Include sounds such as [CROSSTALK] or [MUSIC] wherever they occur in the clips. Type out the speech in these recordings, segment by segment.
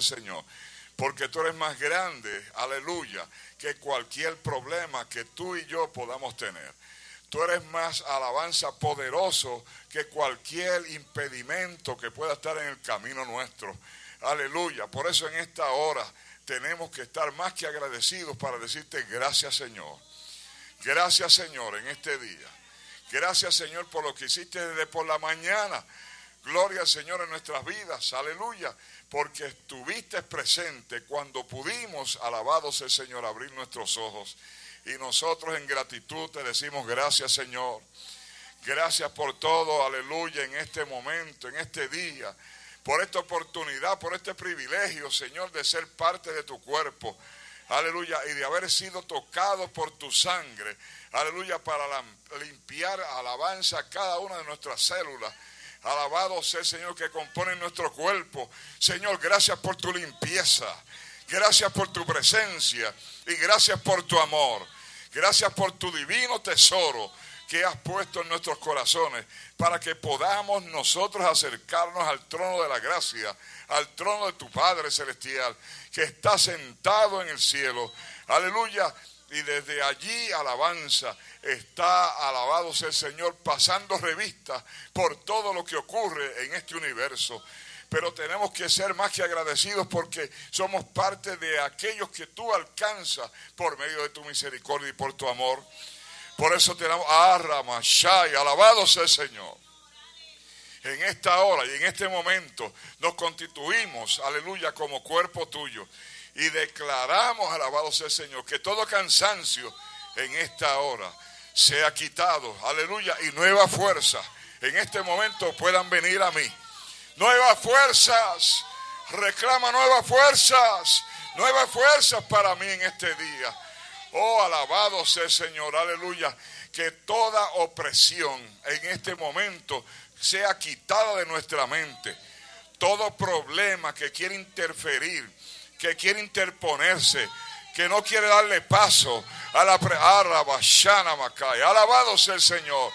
Señor. Porque tú eres más grande, aleluya, que cualquier problema que tú y yo podamos tener. Tú eres más alabanza poderoso que cualquier impedimento que pueda estar en el camino nuestro. Aleluya. Por eso en esta hora tenemos que estar más que agradecidos para decirte gracias Señor. Gracias Señor en este día. Gracias Señor por lo que hiciste desde por la mañana. Gloria al Señor en nuestras vidas. Aleluya. Porque estuviste presente cuando pudimos, alabados el Señor, abrir nuestros ojos. Y nosotros en gratitud te decimos gracias Señor. Gracias por todo, aleluya, en este momento, en este día por esta oportunidad, por este privilegio, Señor, de ser parte de tu cuerpo. Aleluya, y de haber sido tocado por tu sangre. Aleluya, para limpiar alabanza cada una de nuestras células. Alabado sea el Señor que compone nuestro cuerpo. Señor, gracias por tu limpieza. Gracias por tu presencia. Y gracias por tu amor. Gracias por tu divino tesoro que has puesto en nuestros corazones para que podamos nosotros acercarnos al trono de la gracia, al trono de tu Padre Celestial, que está sentado en el cielo. Aleluya. Y desde allí alabanza está alabado sea el Señor pasando revista por todo lo que ocurre en este universo. Pero tenemos que ser más que agradecidos porque somos parte de aquellos que tú alcanzas por medio de tu misericordia y por tu amor. Por eso te damos Arrama, Shai, alabado sea el Señor. En esta hora y en este momento nos constituimos, aleluya, como cuerpo tuyo. Y declaramos, alabado sea el Señor, que todo cansancio en esta hora sea quitado, aleluya, y nuevas fuerzas en este momento puedan venir a mí. Nuevas fuerzas, reclama nuevas fuerzas, nuevas fuerzas para mí en este día. Oh, alabado sea el Señor, aleluya. Que toda opresión en este momento sea quitada de nuestra mente. Todo problema que quiere interferir, que quiere interponerse, que no quiere darle paso a la Macay. Alabado sea el Señor.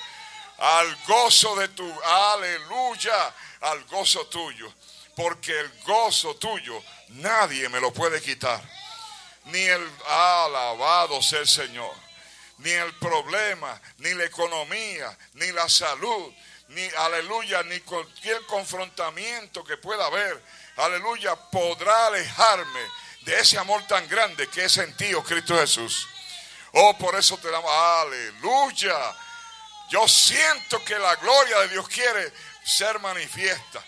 Al gozo de tu, aleluya, al gozo tuyo. Porque el gozo tuyo nadie me lo puede quitar ni el alabado sea el Señor, ni el problema, ni la economía, ni la salud, ni aleluya, ni cualquier confrontamiento que pueda haber, aleluya, podrá alejarme de ese amor tan grande que es en ti, oh Cristo Jesús. Oh, por eso te damos, aleluya. Yo siento que la gloria de Dios quiere ser manifiesta.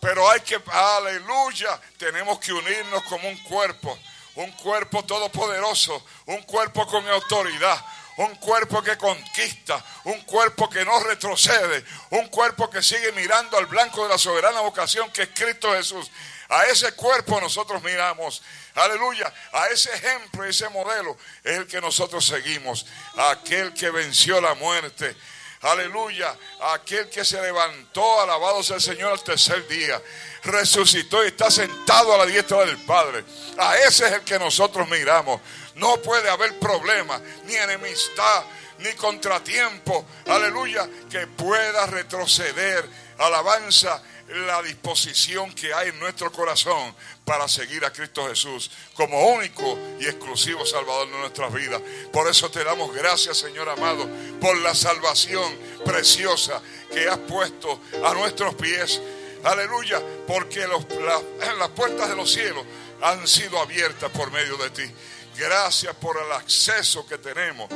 Pero hay que, aleluya, tenemos que unirnos como un cuerpo un cuerpo todopoderoso, un cuerpo con autoridad, un cuerpo que conquista, un cuerpo que no retrocede, un cuerpo que sigue mirando al blanco de la soberana vocación que es Cristo Jesús. A ese cuerpo nosotros miramos, aleluya, a ese ejemplo, ese modelo es el que nosotros seguimos, aquel que venció la muerte, aleluya, aquel que se levantó, alabado sea el Señor al tercer día, resucitó y está sentado a la diestra del Padre. A ese es el que nosotros miramos. No puede haber problema, ni enemistad, ni contratiempo, aleluya, que pueda retroceder. Alabanza la disposición que hay en nuestro corazón para seguir a Cristo Jesús como único y exclusivo Salvador de nuestras vidas. Por eso te damos gracias, Señor amado, por la salvación preciosa que has puesto a nuestros pies. Aleluya, porque las puertas de los cielos han sido abiertas por medio de ti. Gracias por el acceso que tenemos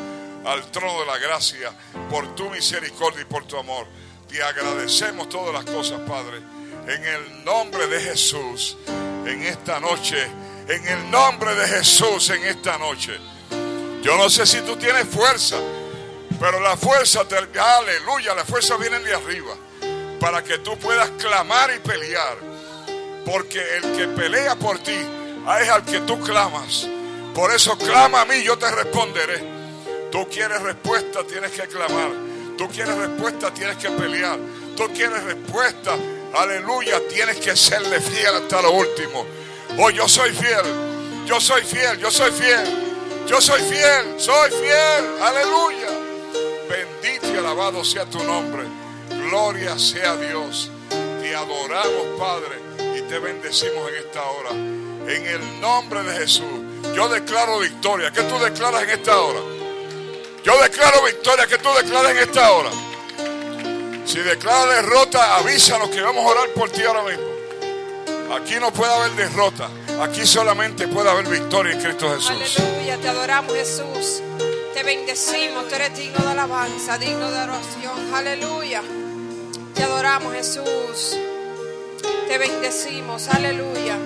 al trono de la gracia, por tu misericordia y por tu amor. Te agradecemos todas las cosas, Padre. En el nombre de Jesús, en esta noche, en el nombre de Jesús, en esta noche. Yo no sé si tú tienes fuerza, pero la fuerza, te, aleluya, la fuerza viene de arriba, para que tú puedas clamar y pelear. Porque el que pelea por ti es al que tú clamas. Por eso clama a mí, yo te responderé. Tú quieres respuesta, tienes que clamar. Tú quieres respuesta, tienes que pelear. Tú quieres respuesta, aleluya, tienes que serle fiel hasta lo último. Oh, yo soy fiel, yo soy fiel, yo soy fiel, yo soy fiel, soy fiel, aleluya. Bendito y alabado sea tu nombre. Gloria sea Dios. Te adoramos, Padre, y te bendecimos en esta hora. En el nombre de Jesús. Yo declaro victoria. ¿Qué tú declaras en esta hora? Yo declaro victoria. ¿Qué tú declaras en esta hora? Si declara derrota, avísanos que vamos a orar por ti ahora mismo. Aquí no puede haber derrota. Aquí solamente puede haber victoria en Cristo Jesús. Aleluya, te adoramos Jesús. Te bendecimos, tú eres digno de alabanza, digno de oración. Aleluya. Te adoramos Jesús. Te bendecimos. Aleluya.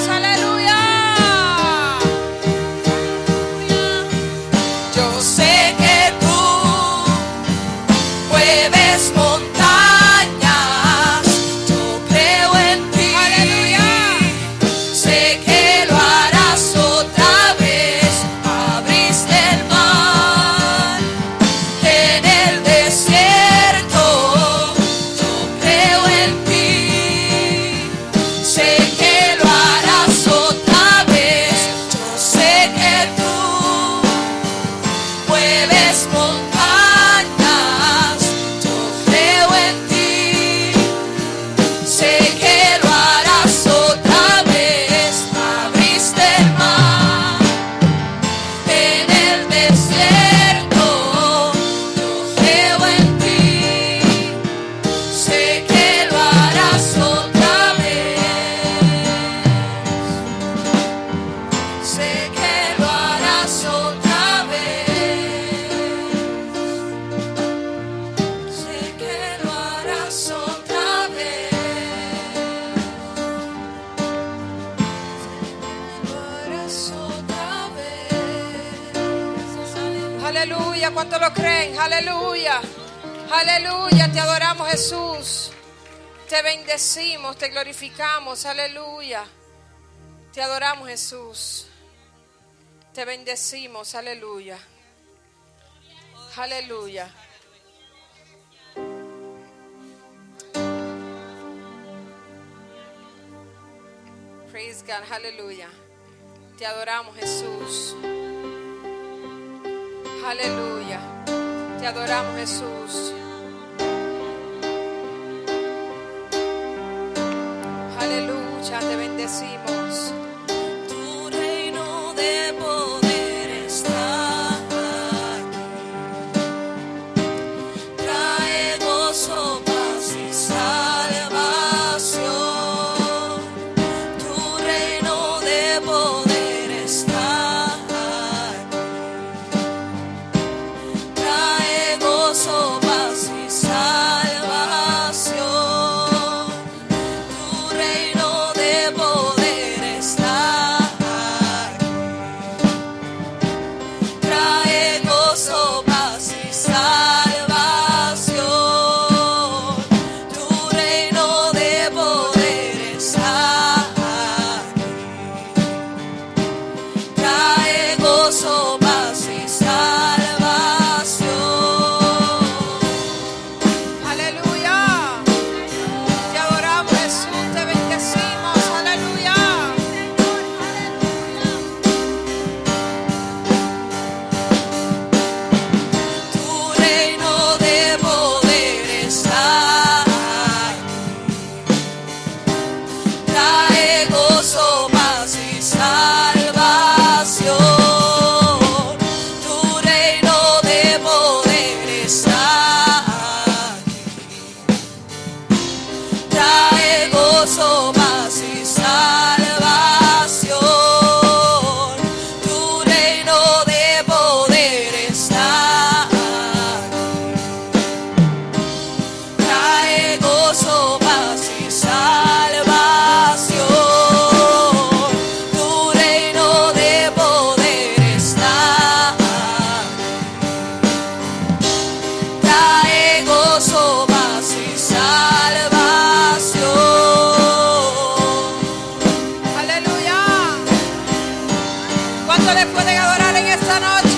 Dios, aleluya. Aleluya. Te adoramos Jesús. Te bendecimos, aleluya. Aleluya. Praise God, aleluya. Te adoramos Jesús. Aleluya. Te adoramos Jesús. Aleluya, te bendecimos. le pueden adorar en esta noche.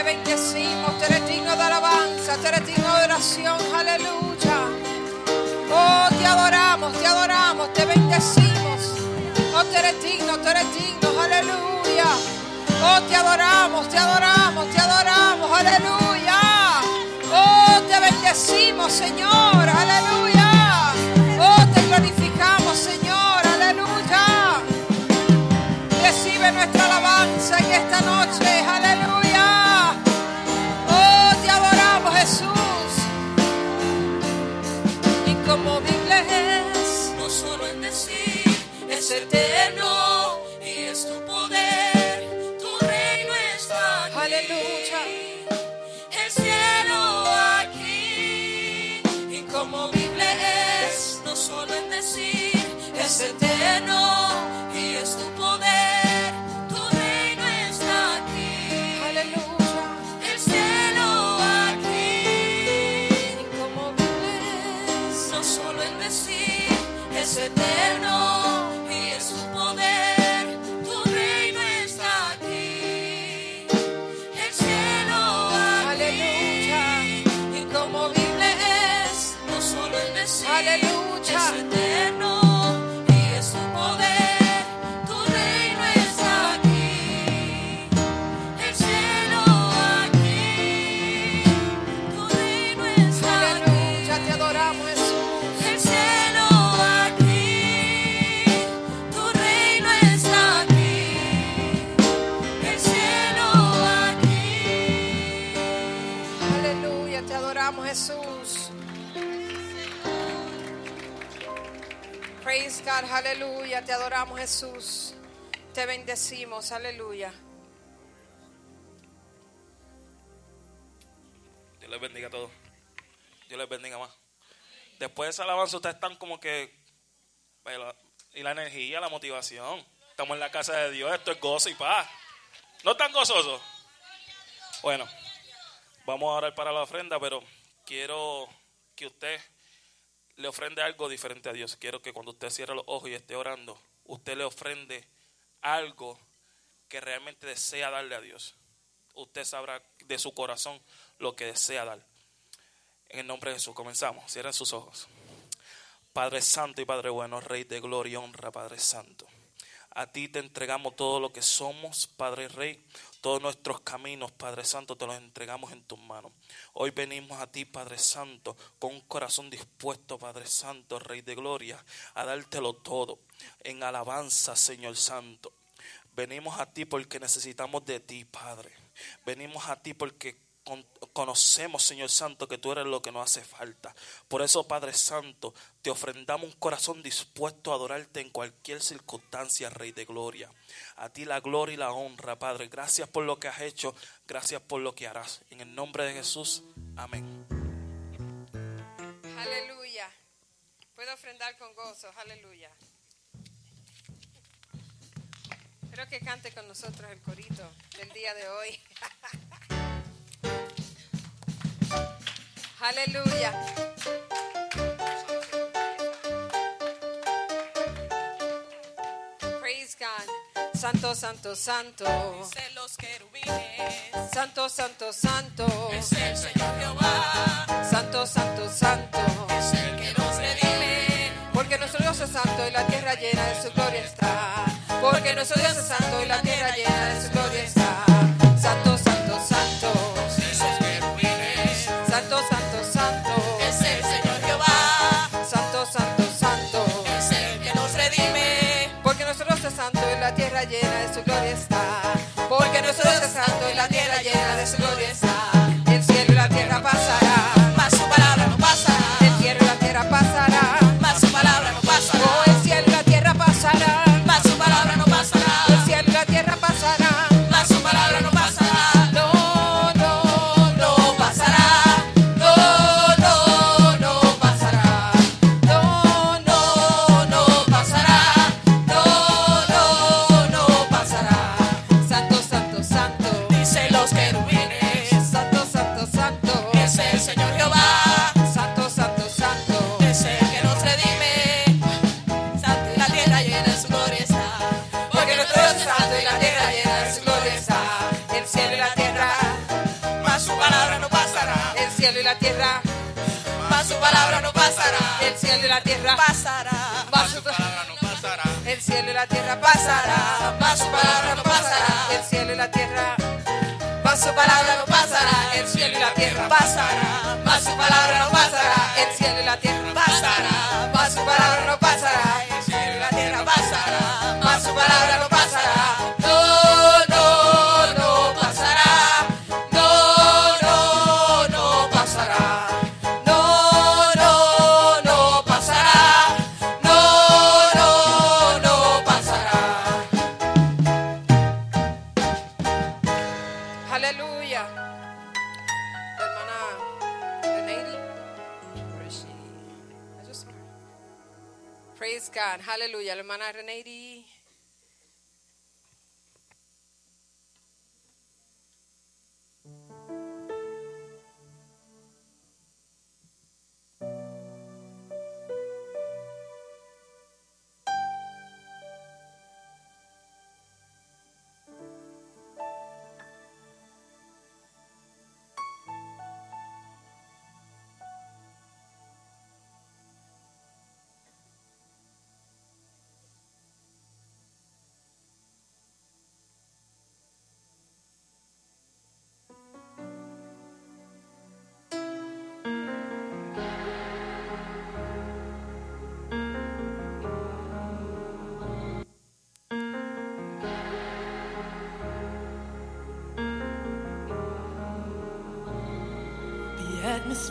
Te bendecimos, te eres digno de alabanza, te eres digno de oración. Aleluya. Oh, te adoramos, te adoramos, te bendecimos. Oh, te eres digno, te eres digno. Aleluya. Oh, te adoramos, te adoramos, te adoramos. Aleluya. Oh, te bendecimos, Señor. Aleluya. Te adoramos, Jesús. Te bendecimos. Aleluya. Dios les bendiga a todos. Dios les bendiga más. Después de esa alabanza, ustedes están como que. baila- Y la energía, la motivación. Estamos en la casa de Dios. Esto es gozo y paz. ¿No están gozosos? Bueno, vamos a orar para la ofrenda, pero quiero que usted le ofrende algo diferente a Dios. Quiero que cuando usted cierre los ojos y esté orando, usted le ofrende algo que realmente desea darle a Dios. Usted sabrá de su corazón lo que desea dar. En el nombre de Jesús, comenzamos. Cierren sus ojos. Padre Santo y Padre Bueno, Rey de gloria y honra, Padre Santo. A ti te entregamos todo lo que somos, Padre Rey. Todos nuestros caminos, Padre Santo, te los entregamos en tus manos. Hoy venimos a ti, Padre Santo, con un corazón dispuesto, Padre Santo, Rey de gloria, a dártelo todo en alabanza, Señor Santo. Venimos a ti porque necesitamos de ti, Padre. Venimos a ti porque conocemos, Señor Santo, que tú eres lo que nos hace falta. Por eso, Padre Santo, te ofrendamos un corazón dispuesto a adorarte en cualquier circunstancia, Rey de Gloria. A ti la gloria y la honra, Padre. Gracias por lo que has hecho, gracias por lo que harás. En el nombre de Jesús, amén. Aleluya. Puedo ofrendar con gozo. Aleluya. Espero que cante con nosotros el corito del día de hoy. [LAUGHS] Aleluya. Praise God. Santo, santo, santo. Dicen los querubines. Santo, santo, santo. Es el Señor Jehová. Santo, santo, santo. Es el que nos redime. Porque nuestro Dios es santo y la tierra llena de su gloria está. Porque nuestro Dios es santo y la tierra llena de su gloria está.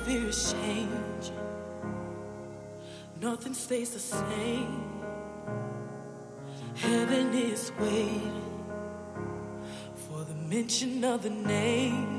experience change. Nothing stays the same. Heaven is waiting for the mention of the name.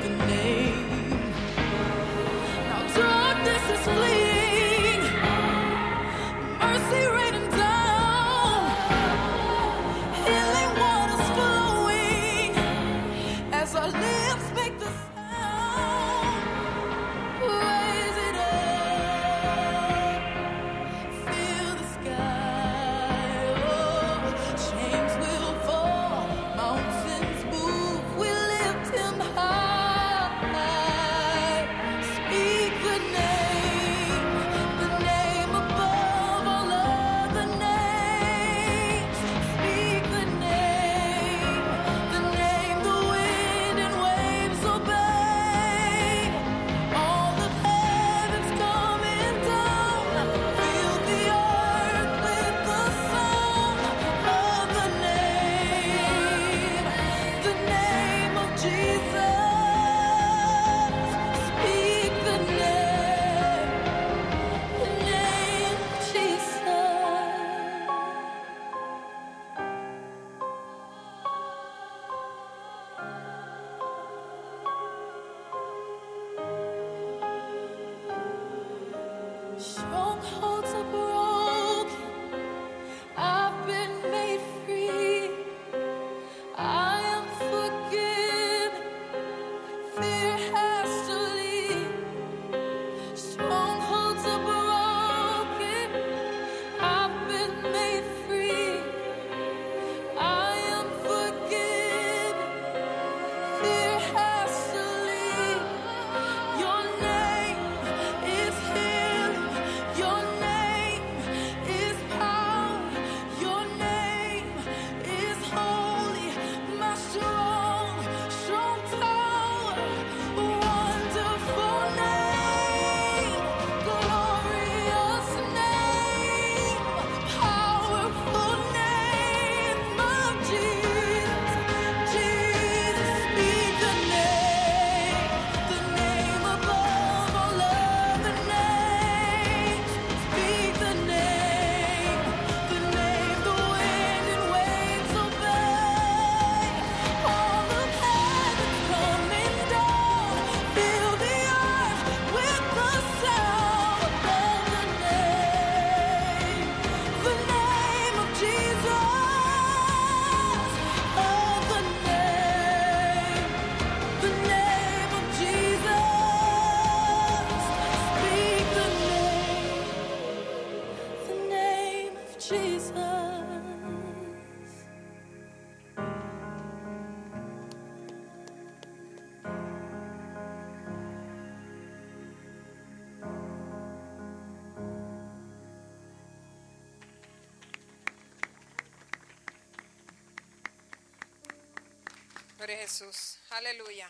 Gloria Jesús. Aleluya.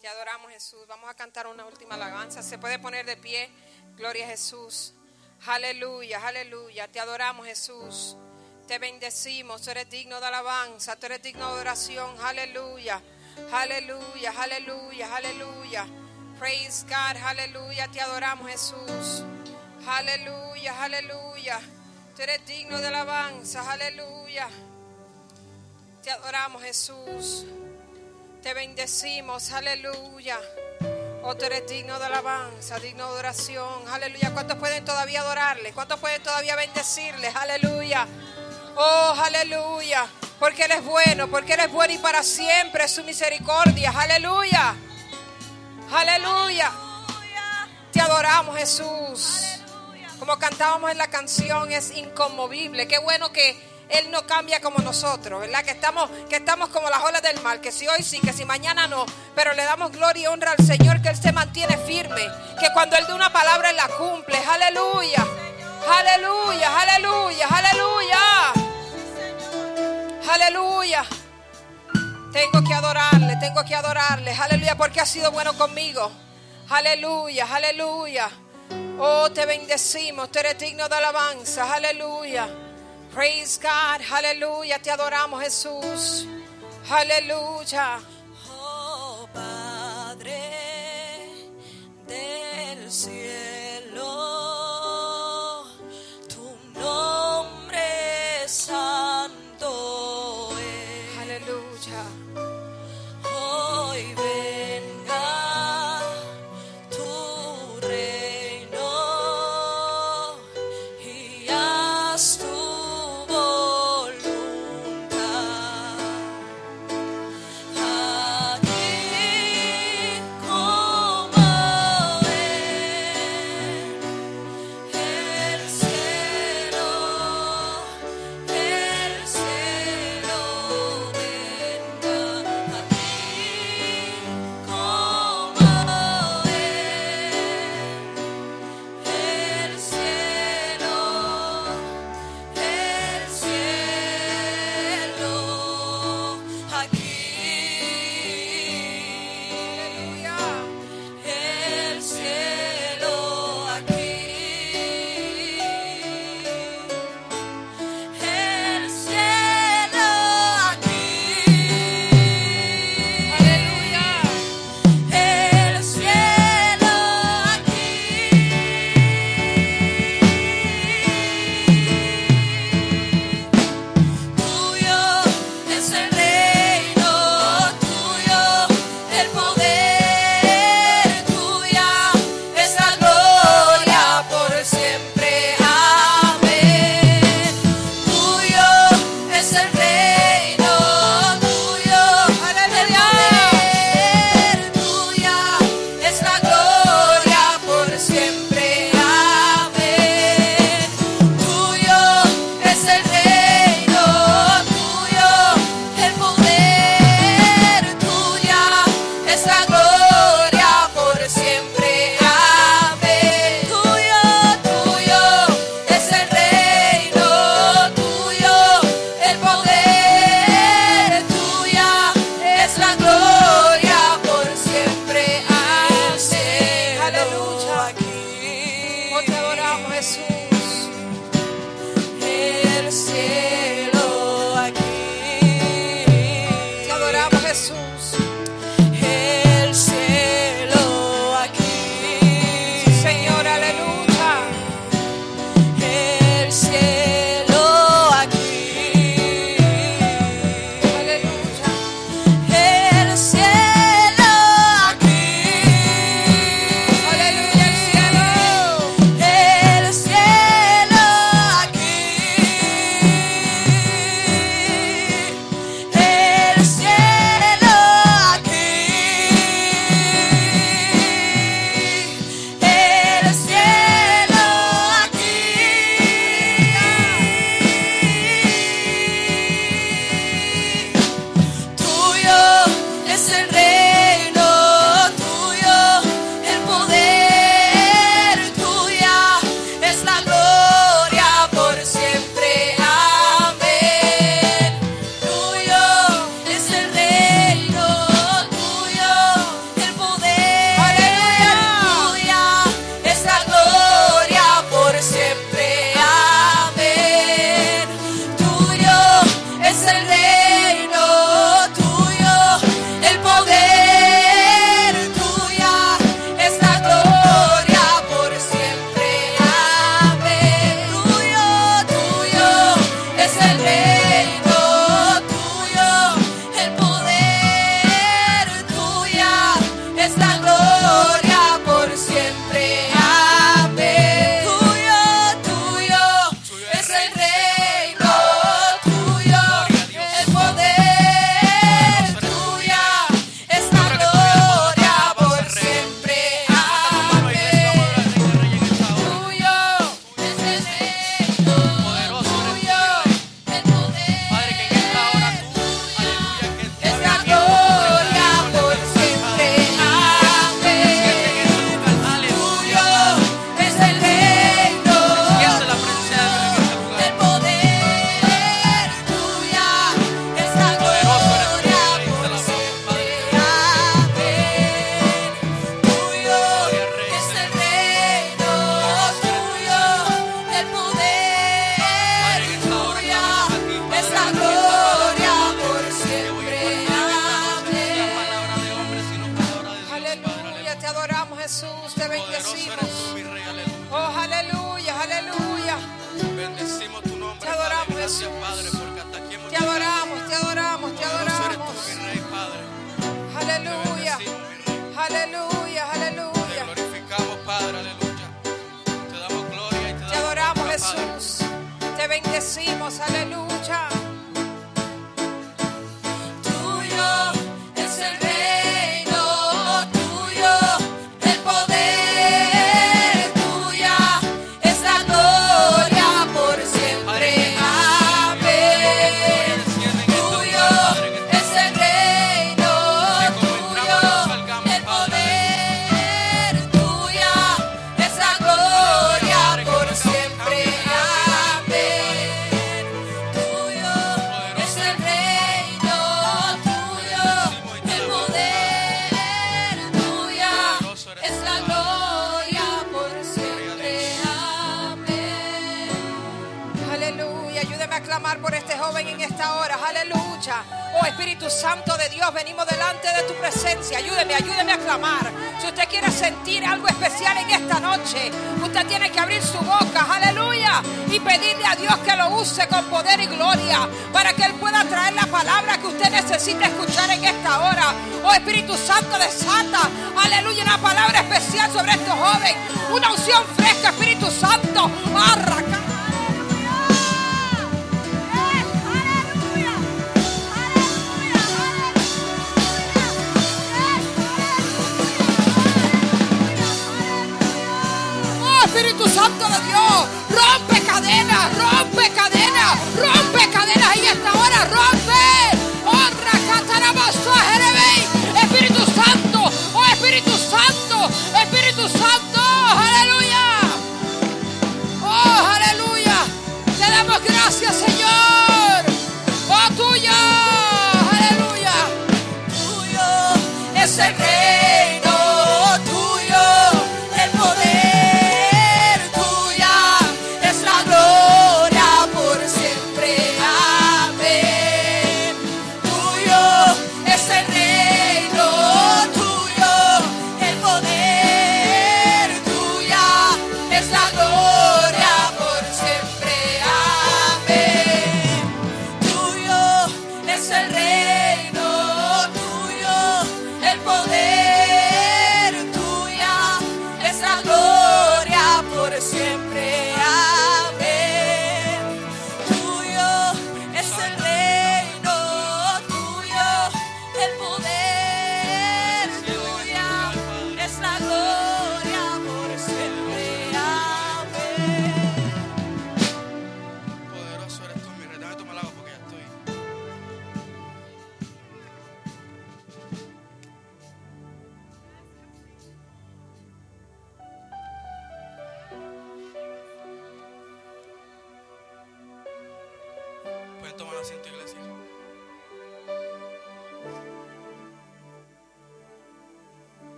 Te adoramos Jesús. Vamos a cantar una última alabanza. Se puede poner de pie. Gloria a Jesús. Aleluya, aleluya. Te adoramos Jesús. Te bendecimos. Tú eres digno de alabanza. Tú eres digno de adoración. Aleluya. Aleluya, aleluya, aleluya. Praise God. Aleluya. Te adoramos Jesús. Aleluya, aleluya. Tú eres digno de alabanza. Aleluya. Te adoramos Jesús. Te bendecimos, aleluya. Oh, tú eres digno de alabanza, digno de adoración, aleluya. ¿Cuántos pueden todavía adorarle? ¿Cuántos pueden todavía bendecirle? Aleluya. Oh, aleluya. Porque Él es bueno, porque Él es bueno y para siempre es su misericordia. Aleluya. Aleluya. Te adoramos, Jesús. Como cantábamos en la canción, es inconmovible. Qué bueno que Él no cambia como nosotros, ¿verdad? Que estamos, que estamos como las olas del mar, que si hoy sí, que si mañana no. Pero le damos gloria y honra al Señor, que Él se mantiene firme. Que cuando Él da una palabra, Él la cumple. Aleluya. Aleluya, aleluya, aleluya. Aleluya. Tengo que adorarle, tengo que adorarle. Aleluya, porque ha sido bueno conmigo. Aleluya, aleluya. Oh, te bendecimos, tú eres digno de alabanza. Aleluya. Praise God, aleluya. Te adoramos, Jesús. Aleluya.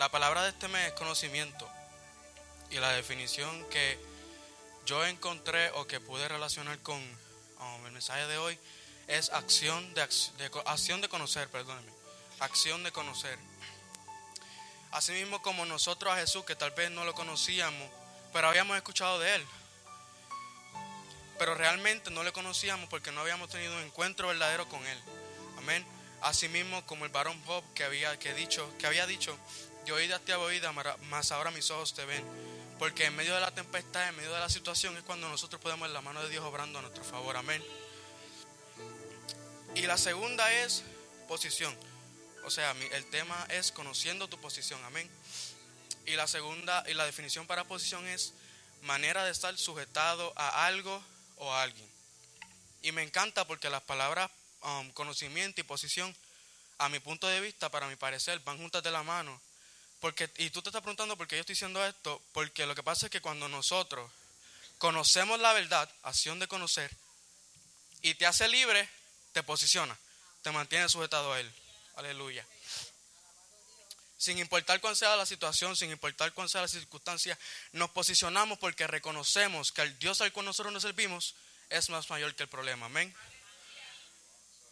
La palabra de este mes es conocimiento. Y la definición que yo encontré o que pude relacionar con um, el mensaje de hoy es acción de, acción de conocer, perdónenme. Acción de conocer. Asimismo como nosotros a Jesús, que tal vez no lo conocíamos, pero habíamos escuchado de Él. Pero realmente no le conocíamos porque no habíamos tenido un encuentro verdadero con Él. Amén. Asimismo como el varón Job que había, que dicho, que había dicho, yo oída te mara- mas ahora mis ojos te ven. Porque en medio de la tempestad, en medio de la situación, es cuando nosotros podemos ver la mano de Dios obrando a nuestro favor. Amén. Y la segunda es posición. O sea, el tema es conociendo tu posición. Amén. Y la segunda, y la definición para posición es manera de estar sujetado a algo o a alguien. Y me encanta porque las palabras um, conocimiento y posición, a mi punto de vista, para mi parecer, van juntas de la mano. Porque, y tú te estás preguntando por qué yo estoy diciendo esto, porque lo que pasa es que cuando nosotros conocemos la verdad, acción de conocer, y te hace libre, te posiciona, te mantiene sujetado a Él. Aleluya. Sin importar cuál sea la situación, sin importar cuál sea la circunstancia, nos posicionamos porque reconocemos que el Dios al cual nosotros nos servimos es más mayor que el problema. Amén.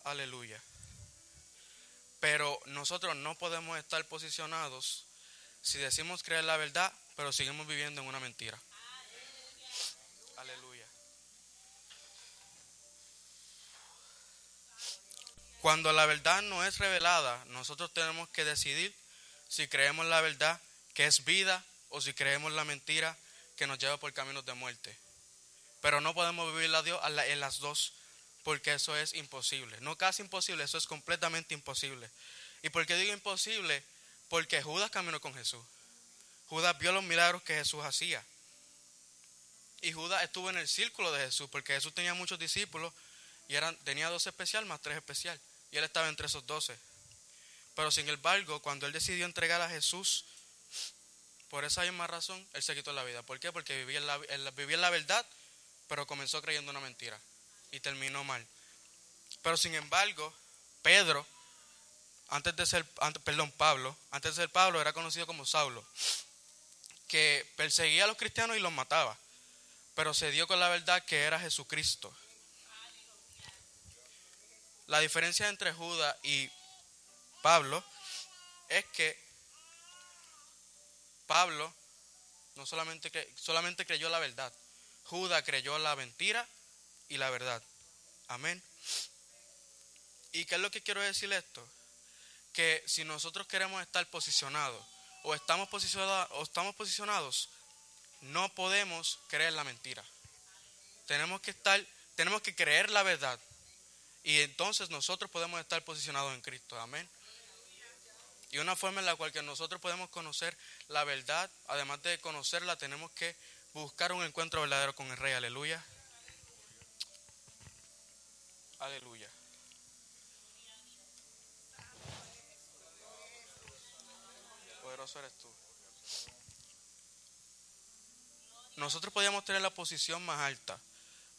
Aleluya. Pero nosotros no podemos estar posicionados si decimos creer la verdad, pero seguimos viviendo en una mentira. Aleluya. Cuando la verdad no es revelada, nosotros tenemos que decidir si creemos la verdad que es vida o si creemos la mentira que nos lleva por caminos de muerte. Pero no podemos vivir Dios a la- en las dos porque eso es imposible. No casi imposible, eso es completamente imposible. ¿Y por qué digo imposible? Porque Judas caminó con Jesús. Judas vio los milagros que Jesús hacía. Y Judas estuvo en el círculo de Jesús porque Jesús tenía muchos discípulos y eran, tenía dos especial más tres especial. Y él estaba entre esos doce. Pero sin embargo, cuando él decidió entregar a Jesús, por esa misma razón, él se quitó la vida. ¿Por qué? Porque vivía la- vivía en la verdad, pero comenzó creyendo una mentira y terminó mal. Pero sin embargo, Pedro, antes de ser, antes- perdón, Pablo, antes de ser Pablo, era conocido como Saulo, que perseguía a los cristianos y los mataba, pero se dio con la verdad que era Jesucristo. La diferencia entre Judas y Pablo es que Pablo no solamente, solamente creyó la verdad, Judas creyó la mentira y la verdad. Amén. ¿Y qué es lo que quiero decir esto? Que si nosotros queremos estar posicionados o estamos posicionados, o estamos posicionados, no podemos creer la mentira. Tenemos que estar, tenemos que creer la verdad. Y entonces nosotros podemos estar posicionados en Cristo. Amén. Y una forma en la cual que nosotros podemos conocer la verdad, además de conocerla, tenemos que buscar un encuentro verdadero con el Rey. Aleluya. Aleluya. Eres tú. Nosotros podíamos tener la posición más alta,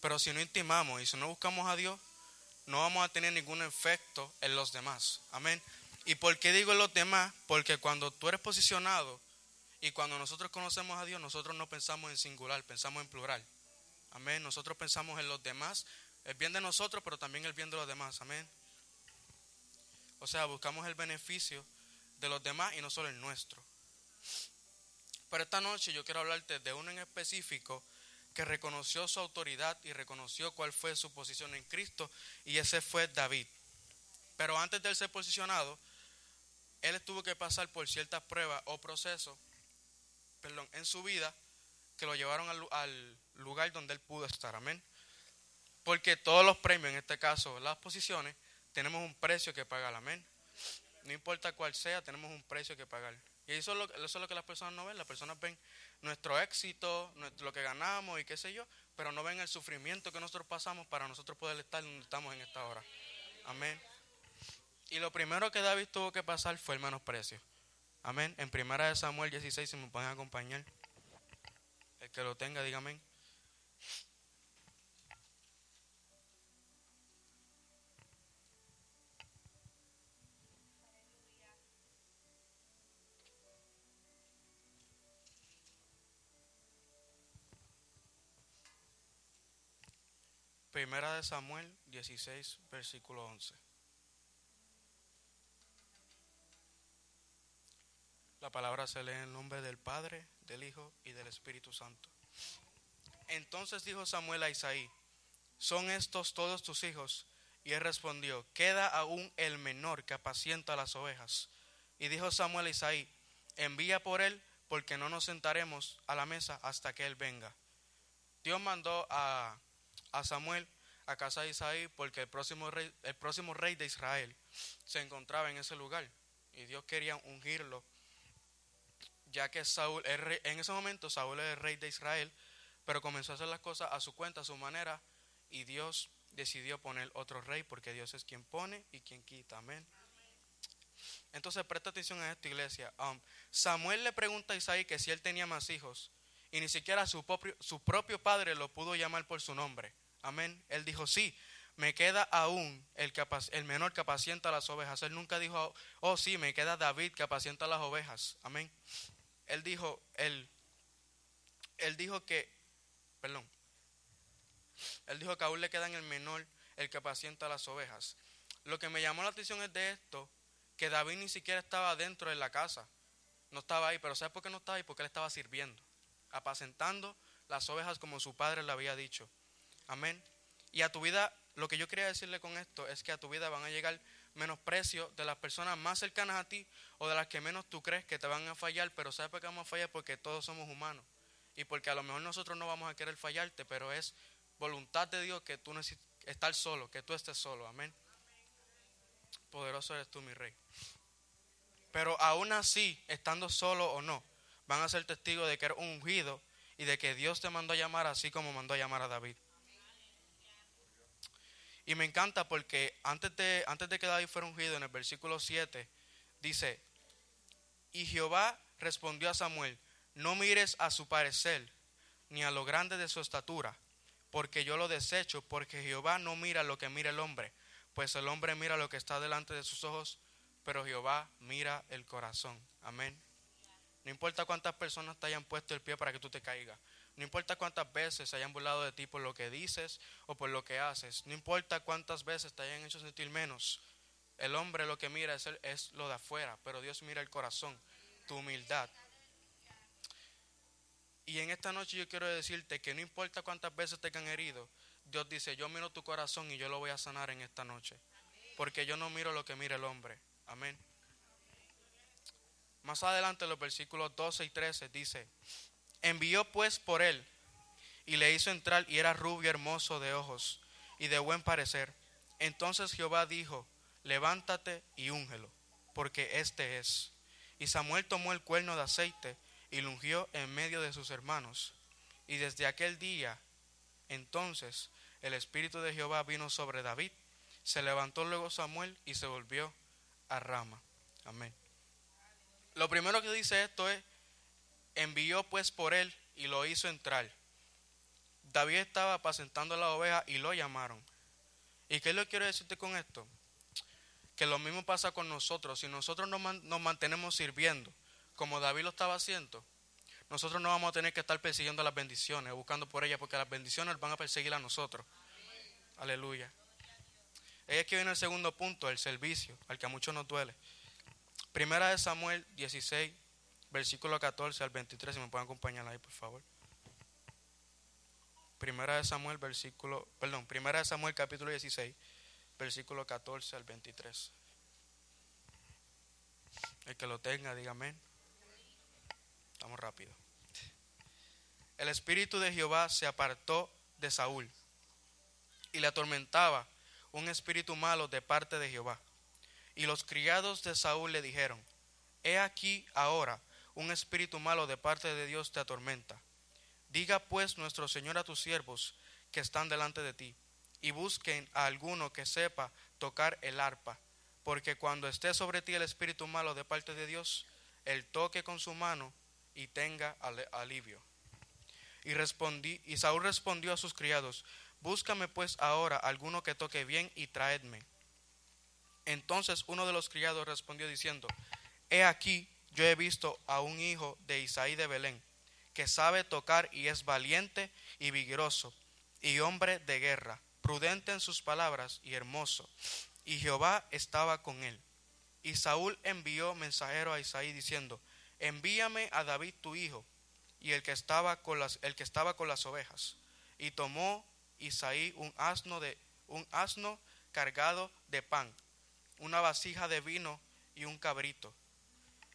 pero si no intimamos y si no buscamos a Dios, no vamos a tener ningún efecto en los demás. Amén. ¿Y por qué digo en los demás? Porque cuando tú eres posicionado y cuando nosotros conocemos a Dios, nosotros no pensamos en singular, pensamos en plural. Amén. Nosotros pensamos en los demás, el bien de nosotros, pero también el bien de los demás. Amén. O sea, buscamos el beneficio de los demás y no solo el nuestro. Pero esta noche yo quiero hablarte de uno en específico que reconoció su autoridad y reconoció cuál fue su posición en Cristo y ese fue David. Pero antes de él ser posicionado, él tuvo que pasar por ciertas pruebas o procesos perdón, en su vida que lo llevaron al, al lugar donde él pudo estar. Amén. Porque todos los premios, en este caso las posiciones, tenemos un precio que pagar. Amén. No importa cuál sea, tenemos un precio que pagar. Y eso es, lo, eso es lo que las personas no ven. Las personas ven nuestro éxito, lo que ganamos y qué sé yo, pero no ven el sufrimiento que nosotros pasamos para nosotros poder estar donde estamos en esta hora. Amén. Y lo primero que David tuvo que pasar fue el menosprecio. Amén. En primera de Samuel 16, si me pueden acompañar. El que lo tenga, diga Primera de Samuel 16, versículo 11. La palabra se lee en el nombre del Padre, del Hijo y del Espíritu Santo. Entonces dijo Samuel a Isaí, ¿son estos todos tus hijos? Y él respondió, queda aún el menor que apacienta las ovejas. Y dijo Samuel a Isaí, envía por él, porque no nos sentaremos a la mesa hasta que él venga. Dios mandó a, a Samuel a casa de Isaí porque el próximo, rey, el próximo rey de Israel se encontraba en ese lugar. Y Dios quería ungirlo ya que Saúl, el rey- en ese momento Saúl era el rey de Israel, pero comenzó a hacer las cosas a su cuenta, a su manera, y Dios decidió poner otro rey, porque Dios es quien pone y quien quita, amén. Entonces presta atención a esta iglesia. Um, Samuel le pregunta a Isaí que si él tenía más hijos, y ni siquiera su propio, su propio padre lo pudo llamar por su nombre, amén. Él dijo, sí, me queda aún el, menor que apacienta las ovejas. Él nunca dijo, oh sí, me queda David que apacienta las ovejas, amén él dijo, él, él dijo que, perdón, él dijo que aún le queda en el menor el que apacienta las ovejas. Lo que me llamó la atención es de esto, que David ni siquiera estaba dentro de la casa, no estaba ahí, pero ¿sabes por qué no estaba ahí? Porque él estaba sirviendo, apacentando las ovejas como su padre le había dicho. Amén. Y a tu vida, lo que yo quería decirle con esto es que a tu vida van a llegar menosprecio de las personas más cercanas a ti o de las que menos tú crees que te van a fallar, pero ¿sabes por vamos a fallar? Porque todos somos humanos y porque a lo mejor nosotros no vamos a querer fallarte, pero es voluntad de Dios que tú necesites estar solo, que tú estés solo, amén. Poderoso eres tú, mi rey. Pero aún así, estando solo o no, van a ser testigos de que eres un ungido y de que Dios te mandó a llamar así como mandó a llamar a David. Y me encanta porque antes de, antes de que David fuera ungido, en el versículo 7, dice, y Jehová respondió a Samuel, no mires a su parecer, ni a lo grande de su estatura, porque yo lo desecho, porque Jehová no mira lo que mira el hombre, pues el hombre mira lo que está delante de sus ojos, pero Jehová mira el corazón. Amén. No importa cuántas personas te hayan puesto el pie para que tú te caigas. No importa cuántas veces se hayan burlado de ti por lo que dices o por lo que haces. No importa cuántas veces te hayan hecho sentir menos. El hombre lo que mira es, es lo de afuera, pero Dios mira el corazón, tu humildad. Y en esta noche yo quiero decirte que no importa cuántas veces te han herido, Dios dice, yo miro tu corazón y yo lo voy a sanar en esta noche. Porque yo no miro lo que mira el hombre. Amén. Más adelante los versículos 12 y 13 dice, envió pues por él y le hizo entrar y era rubio hermoso de ojos y de buen parecer. Entonces Jehová dijo, levántate y úngelo, porque este es. Y Samuel tomó el cuerno de aceite y lo ungió en medio de sus hermanos. Y desde aquel día, entonces, el Espíritu de Jehová vino sobre David. Se levantó luego Samuel y se volvió a Rama. Amén. Lo primero que dice esto es, envió pues por él y lo hizo entrar. David estaba apacentando la oveja y lo llamaron. ¿Y qué le quiero decirte con esto? Que lo mismo pasa con nosotros. Si nosotros nos, nos mantenemos sirviendo, como David lo estaba haciendo, nosotros no vamos a tener que estar persiguiendo las bendiciones, buscando por ellas, porque las bendiciones van a perseguir a nosotros. Aleluya. Es que viene el segundo punto, el servicio, al que a muchos nos duele. Primera de Samuel 16, versículo 14 al 23, si me pueden acompañar ahí, por favor. Primera de Samuel, versículo, perdón, Primera de Samuel capítulo 16, versículo 14 al 23. El que lo tenga, diga amén. Estamos rápido. El espíritu de Jehová se apartó de Saúl y le atormentaba un espíritu malo de parte de Jehová. Y los criados de Saúl le dijeron, He aquí ahora un espíritu malo de parte de Dios te atormenta. Diga pues nuestro Señor a tus siervos que están delante de ti, y busquen a alguno que sepa tocar el arpa, porque cuando esté sobre ti el espíritu malo de parte de Dios, él toque con su mano y tenga alivio. Y y Saúl respondió a sus criados, Búscame pues ahora alguno que toque bien y traedme. Entonces uno de los criados respondió diciendo, He aquí, yo he visto a un hijo de Isaí de Belén, que sabe tocar y es valiente y vigoroso, y hombre de guerra, prudente en sus palabras y hermoso. Y Jehová estaba con él. Y Saúl envió mensajero a Isaí diciendo, Envíame a David tu hijo, y el que estaba con las, el que estaba con las ovejas. Y tomó Isaí un asno de un asno cargado de pan, una vasija de vino y un cabrito.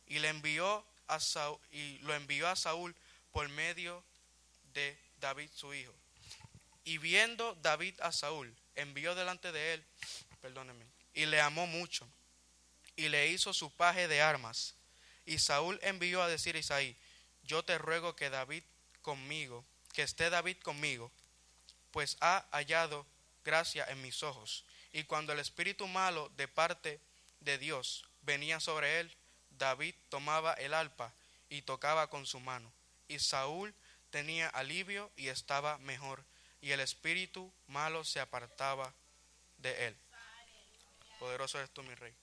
Y le envió a Saúl, y lo envió a Saúl por medio de David su hijo. Y viendo David a Saúl, envió delante de él, perdónenme, y le amó mucho, y le hizo su paje de armas. Y Saúl envió a decir a Isaí, yo te ruego que David conmigo, que esté David conmigo, pues ha hallado gracia en mis ojos. Y cuando el espíritu malo de parte de Dios venía sobre él, David tomaba el alpa y tocaba con su mano. Y Saúl tenía alivio y estaba mejor, y el espíritu malo se apartaba de él. Poderoso eres tú, mi rey.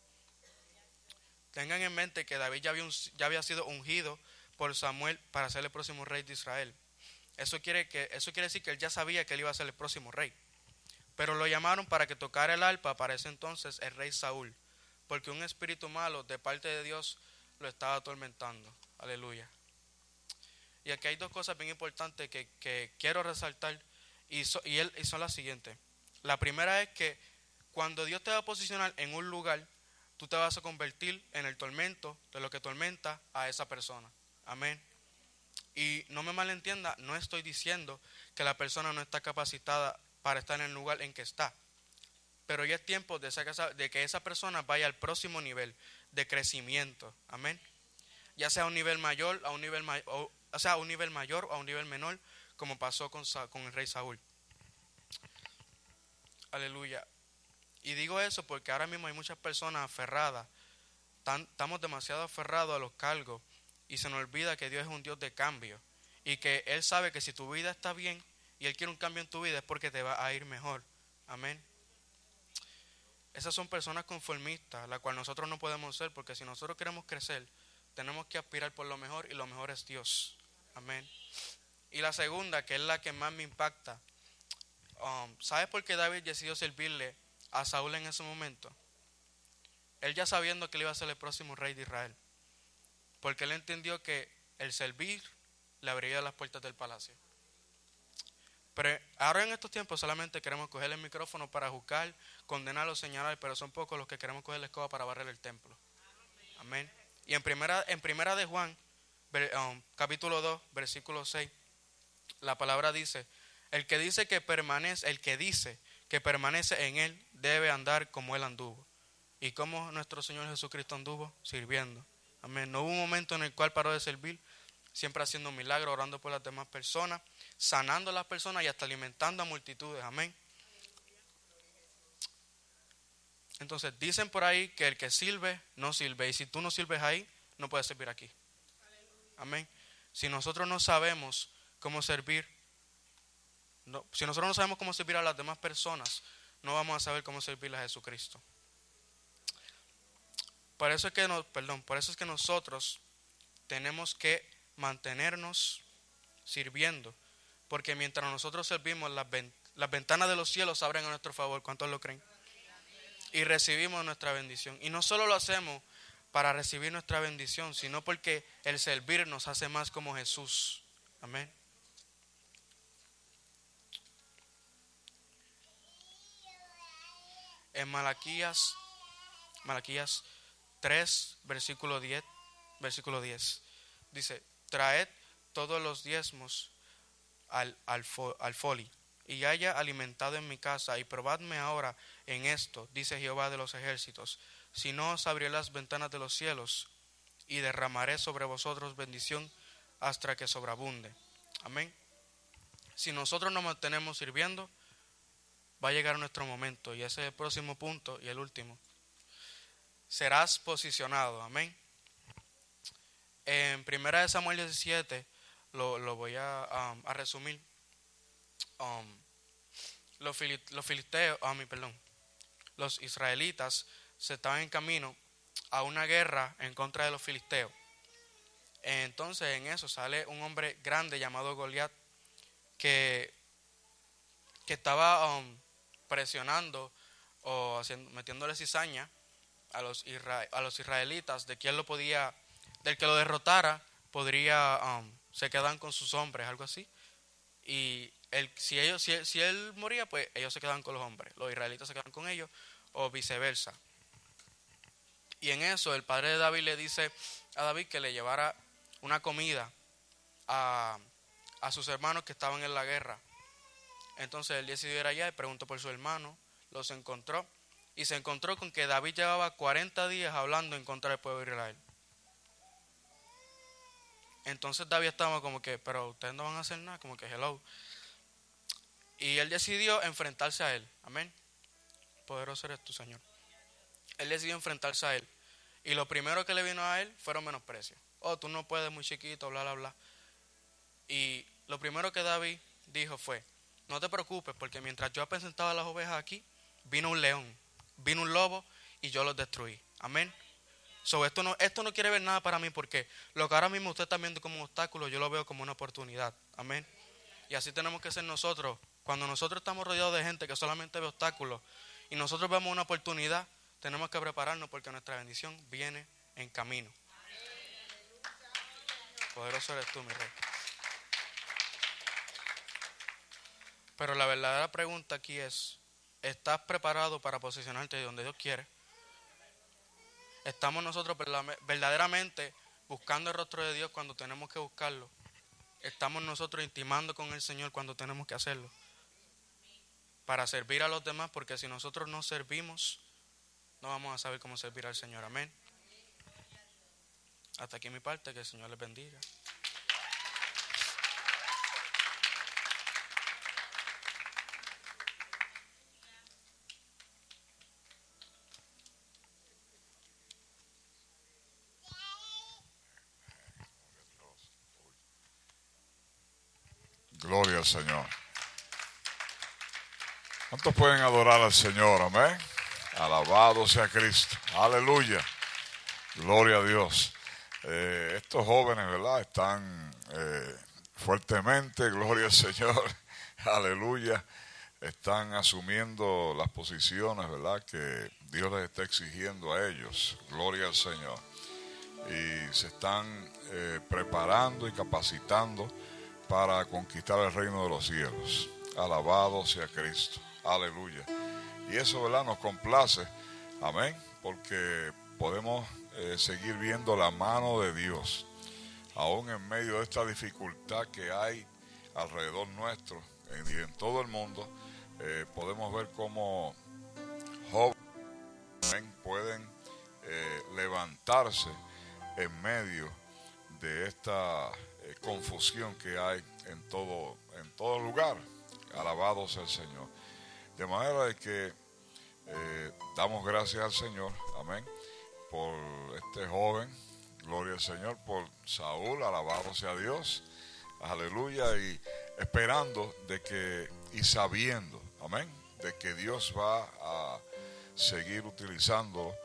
Tengan en mente que David ya había, ya había sido ungido por Samuel para ser el próximo rey de Israel. Eso quiere, que, eso quiere decir que él ya sabía que él iba a ser el próximo rey. Pero lo llamaron para que tocara el arpa para ese entonces el rey Saúl, porque un espíritu malo de parte de Dios lo estaba atormentando. Aleluya. Y aquí hay dos cosas bien importantes que, que quiero resaltar y, y, él- y son las siguientes. La primera es que cuando Dios te va a posicionar en un lugar, tú te vas a convertir en el tormento de lo que tormenta a esa persona. Amén. Y no me malentienda, no estoy diciendo que la persona no está capacitada para estar en el lugar en que está. Pero ya es tiempo de, de que esa persona vaya al próximo nivel de crecimiento. Amén. Ya sea a un nivel mayor, a un nivel o, o sea, a un nivel mayor o a un nivel menor, como pasó con, el rey Saúl. Aleluya. Y digo eso porque ahora mismo hay muchas personas aferradas. Estamos demasiado aferrados a los cargos y se nos olvida que Dios es un Dios de cambio y que Él sabe que si tu vida está bien y Él quiere un cambio en tu vida es porque te va a ir mejor. Amén. Esas son personas conformistas, la cual nosotros no podemos ser porque si nosotros queremos crecer, tenemos que aspirar por lo mejor y lo mejor es Dios. Amén. Y la segunda, que es la que más me impacta, um, ¿sabes por qué David decidió servirle a Saúl en ese momento? Él ya sabiendo que él iba a ser el próximo rey de Israel. Porque él entendió que el servir le abriría las puertas del palacio. Pero ahora en estos tiempos solamente queremos coger el micrófono para juzgar, condenar o señalar, pero son pocos los que queremos coger la escoba para barrer el templo. Amén. Y en primera, en primera de Juan, um, capítulo 2, versículo 6, la palabra dice, el que dice que permanece, el que dice que permanece en él debe andar como él anduvo. ¿Y como nuestro Señor Jesucristo anduvo? Sirviendo. Amén. No hubo un momento en el cual paró de servir, siempre haciendo milagros, orando por las demás personas, sanando a las personas y hasta alimentando a multitudes. Amén. Entonces dicen por ahí que el que sirve no sirve. Y si tú no sirves ahí, no puedes servir aquí. Amén. Si nosotros no sabemos cómo servir, si nosotros no sabemos cómo servir a las demás personas, no vamos a saber cómo servirle a Jesucristo. Por eso es que perdón, por eso es que nosotros tenemos que mantenernos sirviendo, porque mientras nosotros servimos las, las ventanas de los cielos se abren a nuestro favor, ¿cuántos lo creen? Y recibimos nuestra bendición. Y no solo lo hacemos para recibir nuestra bendición, sino porque el servir nos hace más como Jesús. Amén. En Malaquías, Malaquías 3, versículo 10, versículo 10, dice, traed todos los diezmos al, al, fo- al foli y haya alimentado en mi casa, y probadme ahora en esto, dice Jehová de los ejércitos, si no os abriré las ventanas de los cielos, y derramaré sobre vosotros bendición hasta que sobreabunde. Amén. Si nosotros nos mantenemos sirviendo, va a llegar nuestro momento, y ese es el próximo punto y el último. Serás posicionado, amén. En 1 Samuel 17, lo, lo voy a, um, a resumir. Um, los, los filisteos, ah, mi perdón, los israelitas se estaban en camino a una guerra en contra de los filisteos. Entonces en eso sale un hombre grande llamado Goliat que, que estaba um, presionando o haciendo, metiéndole cizaña a los, a los israelitas de quién lo podía, del que lo derrotara, podría, um, se quedan con sus hombres, algo así. Y el, si, ellos, si, él, si él moría, pues ellos se quedan con los hombres, los israelitas se quedan con ellos, o viceversa. Y en eso el padre de David le dice a David que le llevara una comida a, a sus hermanos que estaban en la guerra. Entonces él decidió ir allá y preguntó por su hermano, los encontró y se encontró con que David llevaba 40 días hablando en contra del pueblo de Israel. Entonces David estaba como que, pero ustedes no van a hacer nada, como que hello. Y él decidió enfrentarse a él. Amén. Poderoso eres tú, Señor. Él decidió enfrentarse a él. Y lo primero que le vino a él fueron menosprecios. Oh, tú no puedes, muy chiquito, bla, bla, bla. Y lo primero que David dijo fue, no te preocupes, porque mientras yo presentaba las ovejas aquí, vino un león, vino un lobo y yo los destruí. Amén. So, esto, no, esto no quiere ver nada para mí porque lo que ahora mismo usted está viendo como un obstáculo, yo lo veo como una oportunidad. Amén. Y así tenemos que ser nosotros. Cuando nosotros estamos rodeados de gente que solamente ve obstáculos y nosotros vemos una oportunidad, tenemos que prepararnos porque nuestra bendición viene en camino. Poderoso eres tú, mi rey. Pero la verdadera pregunta aquí es, ¿estás preparado para posicionarte donde Dios quiere? ¿Estamos nosotros verdaderamente buscando el rostro de Dios cuando tenemos que buscarlo? ¿Estamos nosotros intimando con el Señor cuando tenemos que hacerlo? Para servir a los demás, porque si nosotros no servimos, no vamos a saber cómo servir al Señor. Amén. Hasta aquí mi parte, que el Señor les bendiga. Gloria Señor. ¿Cuántos pueden adorar al Señor? Amén. Alabado sea Cristo. Aleluya. Gloria a Dios. Eh, estos jóvenes, ¿verdad? Están eh, fuertemente, gloria al Señor. [LAUGHS] Aleluya. Están asumiendo las posiciones, ¿verdad? Que Dios les está exigiendo a ellos. Gloria al Señor. Y se están eh, preparando y capacitando para conquistar el reino de los cielos. Alabado sea Cristo. Aleluya. Y eso, ¿verdad? Nos complace. Amén. Porque podemos eh, seguir viendo la mano de Dios. Aún en medio de esta dificultad que hay alrededor nuestro en- y en todo el mundo, eh, podemos ver cómo jóvenes pueden eh, levantarse en medio de esta eh, confusión que hay en todo, en todo lugar. Alabado sea el Señor. De manera de que eh, damos gracias al Señor, amén, por este joven, gloria al Señor, por Saúl, alabado sea Dios, aleluya, y esperando de que, y sabiendo, amén, de que Dios va a seguir utilizándolo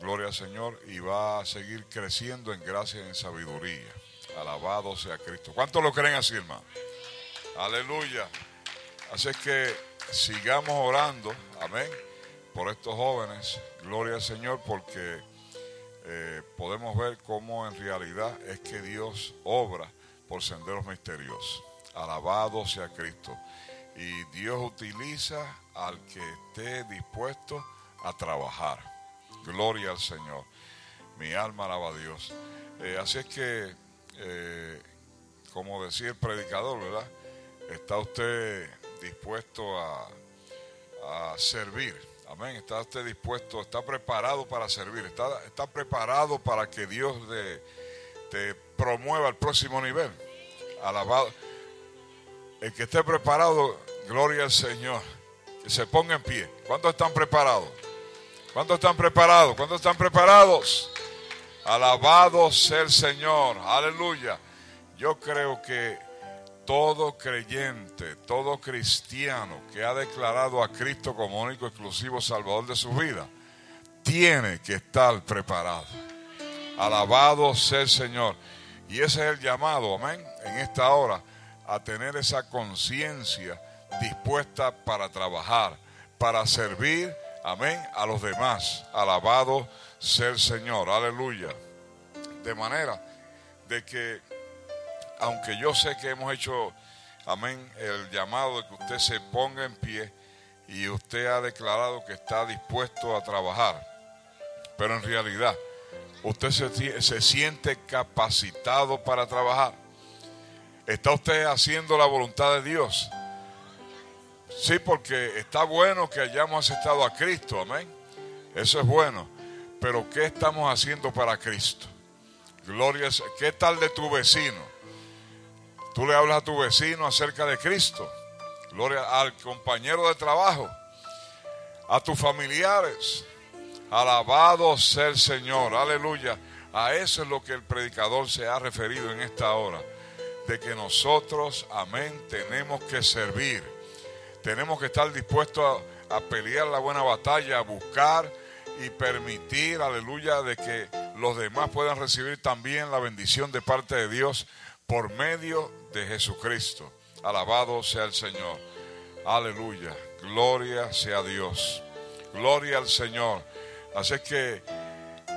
Gloria al Señor y va a seguir creciendo en gracia y en sabiduría. Alabado sea Cristo. ¿Cuántos lo creen así, hermano? Aleluya. Así es que sigamos orando, amén, por estos jóvenes. Gloria al Señor porque eh, podemos ver cómo en realidad es que Dios obra por senderos misteriosos. Alabado sea Cristo. Y Dios utiliza al que esté dispuesto a trabajar. Gloria al Señor. Mi alma alaba a Dios. Eh, así es que, eh, como decía el predicador, ¿verdad? Está usted dispuesto a, a servir. Amén. Está usted dispuesto, está preparado para servir. Está, está preparado para que Dios te promueva al próximo nivel. Alabado. El que esté preparado, gloria al Señor. Que se ponga en pie. ¿Cuántos están preparados? ¿Cuántos están preparados? ¿Cuántos están preparados? Alabado sea el Señor. Aleluya. Yo creo que todo creyente, todo cristiano que ha declarado a Cristo como único exclusivo Salvador de su vida, tiene que estar preparado. Alabado sea el Señor. Y ese es el llamado, amén, en esta hora, a tener esa conciencia dispuesta para trabajar, para servir, amén, a los demás. Alabado el Señor, aleluya. De manera de que, aunque yo sé que hemos hecho, amén, el llamado de que usted se ponga en pie y usted ha declarado que está dispuesto a trabajar, pero en realidad usted se, se siente capacitado para trabajar. ¿Está usted haciendo la voluntad de Dios? Sí, porque está bueno que hayamos aceptado a Cristo, amén. Eso es bueno. Pero ¿qué estamos haciendo para Cristo? Gloria, ¿qué tal de tu vecino? Tú le hablas a tu vecino acerca de Cristo. Gloria al compañero de trabajo, a tus familiares. Alabado sea el Señor, aleluya. A eso es lo que el predicador se ha referido en esta hora. De que nosotros, amén, tenemos que servir. Tenemos que estar dispuestos a pelear la buena batalla, a buscar y permitir, aleluya, de que los demás puedan recibir también la bendición de parte de Dios por medio de Jesucristo. Alabado sea el Señor. Aleluya. Gloria sea Dios. Gloria al Señor. Así que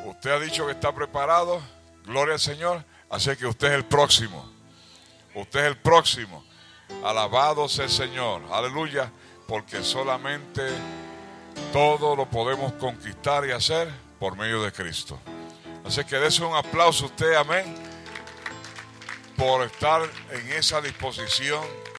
usted ha dicho que está preparado. Gloria al Señor. Así que usted es el próximo. Usted es el próximo. Alabado sea el Señor. Aleluya. Porque solamente todo lo podemos conquistar y hacer por medio de Cristo. Así que dése un aplauso a usted, amén, por estar en esa disposición